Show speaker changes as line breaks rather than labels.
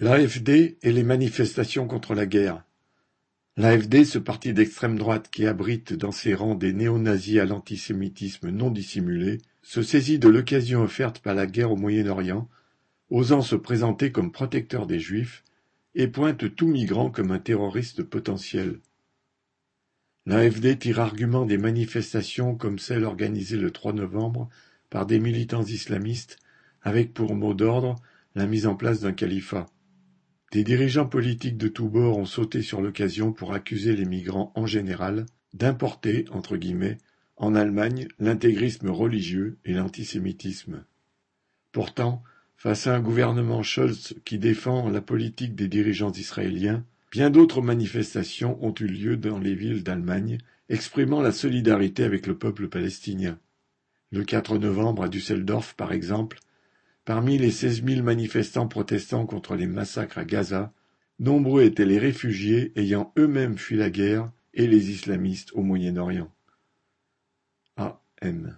L'AfD et les manifestations contre la guerre. L'AfD, ce parti d'extrême droite qui abrite dans ses rangs des néo-nazis à l'antisémitisme non dissimulé, se saisit de l'occasion offerte par la guerre au Moyen-Orient, osant se présenter comme protecteur des Juifs, et pointe tout migrant comme un terroriste potentiel. L'AfD tire argument des manifestations comme celle organisée le 3 novembre par des militants islamistes avec pour mot d'ordre la mise en place d'un califat. Des dirigeants politiques de tous bords ont sauté sur l'occasion pour accuser les migrants en général d'importer, entre guillemets, en Allemagne l'intégrisme religieux et l'antisémitisme. Pourtant, face à un gouvernement Scholz qui défend la politique des dirigeants israéliens, bien d'autres manifestations ont eu lieu dans les villes d'Allemagne, exprimant la solidarité avec le peuple palestinien. Le 4 novembre à Düsseldorf, par exemple, Parmi les seize mille manifestants protestant contre les massacres à Gaza, nombreux étaient les réfugiés ayant eux-mêmes fui la guerre et les islamistes au Moyen-Orient. A.M.